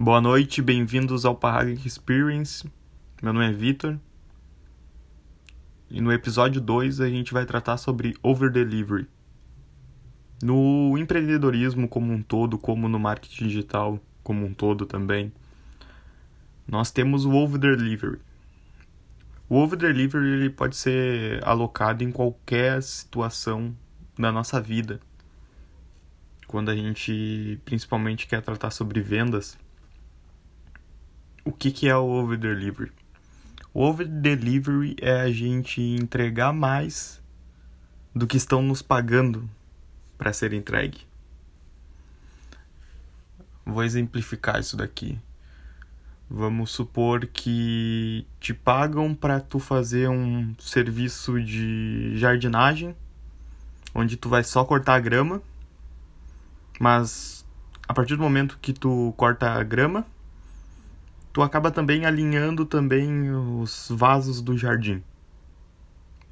Boa noite, bem-vindos ao Parag Experience. Meu nome é Vitor. E no episódio 2 a gente vai tratar sobre over delivery. No empreendedorismo como um todo, como no marketing digital como um todo também, nós temos o over delivery. O over delivery ele pode ser alocado em qualquer situação da nossa vida. Quando a gente principalmente quer tratar sobre vendas, o que, que é o over delivery? O over delivery é a gente entregar mais do que estão nos pagando para ser entregue. Vou exemplificar isso daqui. Vamos supor que te pagam para tu fazer um serviço de jardinagem, onde tu vai só cortar a grama, mas a partir do momento que tu corta a grama, tu acaba também alinhando também os vasos do jardim.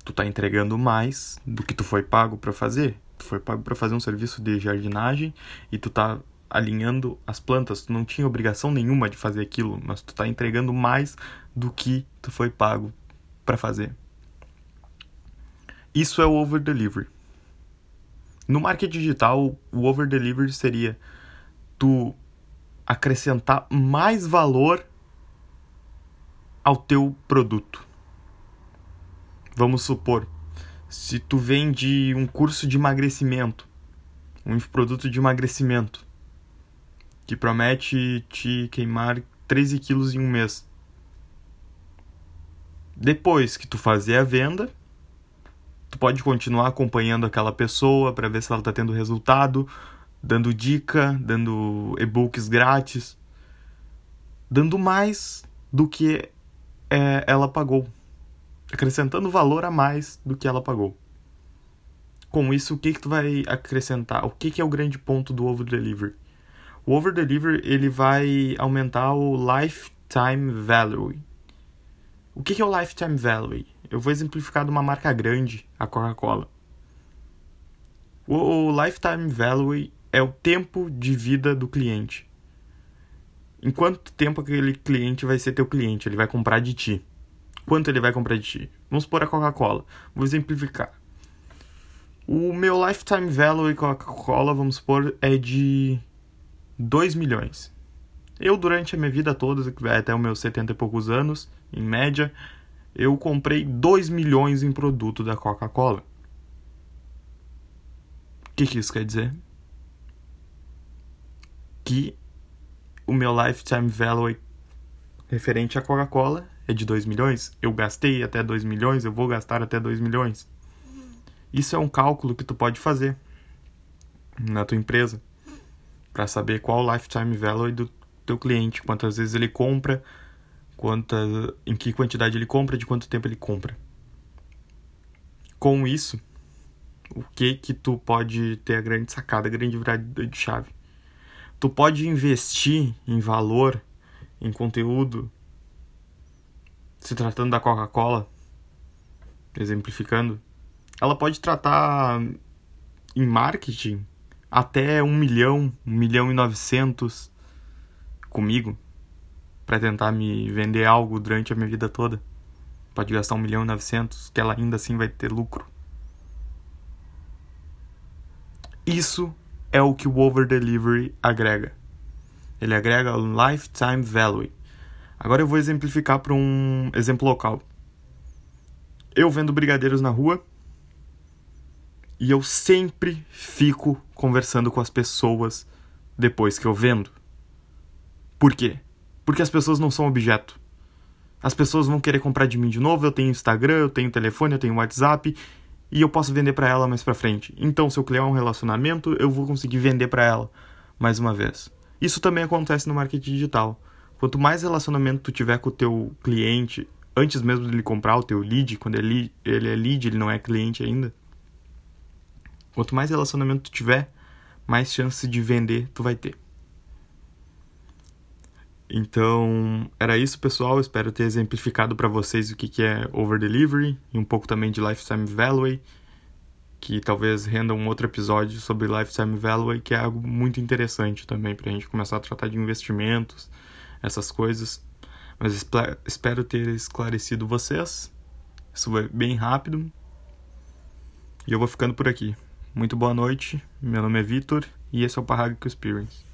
Tu tá entregando mais do que tu foi pago para fazer. Tu foi pago para fazer um serviço de jardinagem e tu tá alinhando as plantas, tu não tinha obrigação nenhuma de fazer aquilo, mas tu tá entregando mais do que tu foi pago para fazer. Isso é o over delivery. No marketing digital, o over delivery seria tu acrescentar mais valor ao teu produto. Vamos supor, se tu vende um curso de emagrecimento, um produto de emagrecimento, que promete te queimar 13 quilos em um mês. Depois que tu fazer a venda, tu pode continuar acompanhando aquela pessoa para ver se ela está tendo resultado, dando dica, dando e-books grátis, dando mais do que é, ela pagou, acrescentando valor a mais do que ela pagou. Com isso, o que que tu vai acrescentar? O que que é o grande ponto do over delivery? O over delivery ele vai aumentar o lifetime value. O que que é o lifetime value? Eu vou exemplificar de uma marca grande, a Coca-Cola. O lifetime value é o tempo de vida do cliente. Em quanto tempo aquele cliente vai ser teu cliente? Ele vai comprar de ti. Quanto ele vai comprar de ti? Vamos supor a Coca-Cola. Vou exemplificar. O meu lifetime value com a Coca-Cola, vamos supor, é de 2 milhões. Eu, durante a minha vida toda, até os meus 70 e poucos anos, em média, eu comprei 2 milhões em produto da Coca-Cola. O que, que isso quer dizer? Que o meu lifetime value referente à Coca-Cola é de 2 milhões. Eu gastei até 2 milhões, eu vou gastar até 2 milhões. Isso é um cálculo que tu pode fazer na tua empresa para saber qual o lifetime value do teu cliente, quantas vezes ele compra, quanta, em que quantidade ele compra, de quanto tempo ele compra. Com isso, o que que tu pode ter a grande sacada, a grande virada de chave? Tu pode investir em valor, em conteúdo, se tratando da Coca-Cola, exemplificando, ela pode tratar em marketing até um milhão, um milhão e novecentos comigo para tentar me vender algo durante a minha vida toda. Pode gastar um milhão e novecentos, que ela ainda assim vai ter lucro. Isso é o que o over delivery agrega. Ele agrega lifetime value. Agora eu vou exemplificar para um exemplo local. Eu vendo brigadeiros na rua e eu sempre fico conversando com as pessoas depois que eu vendo. Por quê? Porque as pessoas não são objeto. As pessoas vão querer comprar de mim de novo. Eu tenho Instagram, eu tenho telefone, eu tenho WhatsApp e eu posso vender para ela mais para frente. Então, se eu criar um relacionamento, eu vou conseguir vender para ela mais uma vez. Isso também acontece no marketing digital. Quanto mais relacionamento tu tiver com o teu cliente, antes mesmo dele comprar o teu lead, quando ele, ele é lead, ele não é cliente ainda. Quanto mais relacionamento tu tiver, mais chance de vender tu vai ter. Então, era isso, pessoal. Espero ter exemplificado para vocês o que, é over delivery e um pouco também de lifetime value. que talvez renda um outro episódio sobre Lifetime Value, que é algo muito interessante também para a gente começar a tratar de investimentos, essas coisas. Mas espero ter esclarecido vocês. Isso foi bem rápido. E eu vou ficando por aqui. Muito boa noite. Meu nome é Vitor e esse é o Parragic Experience.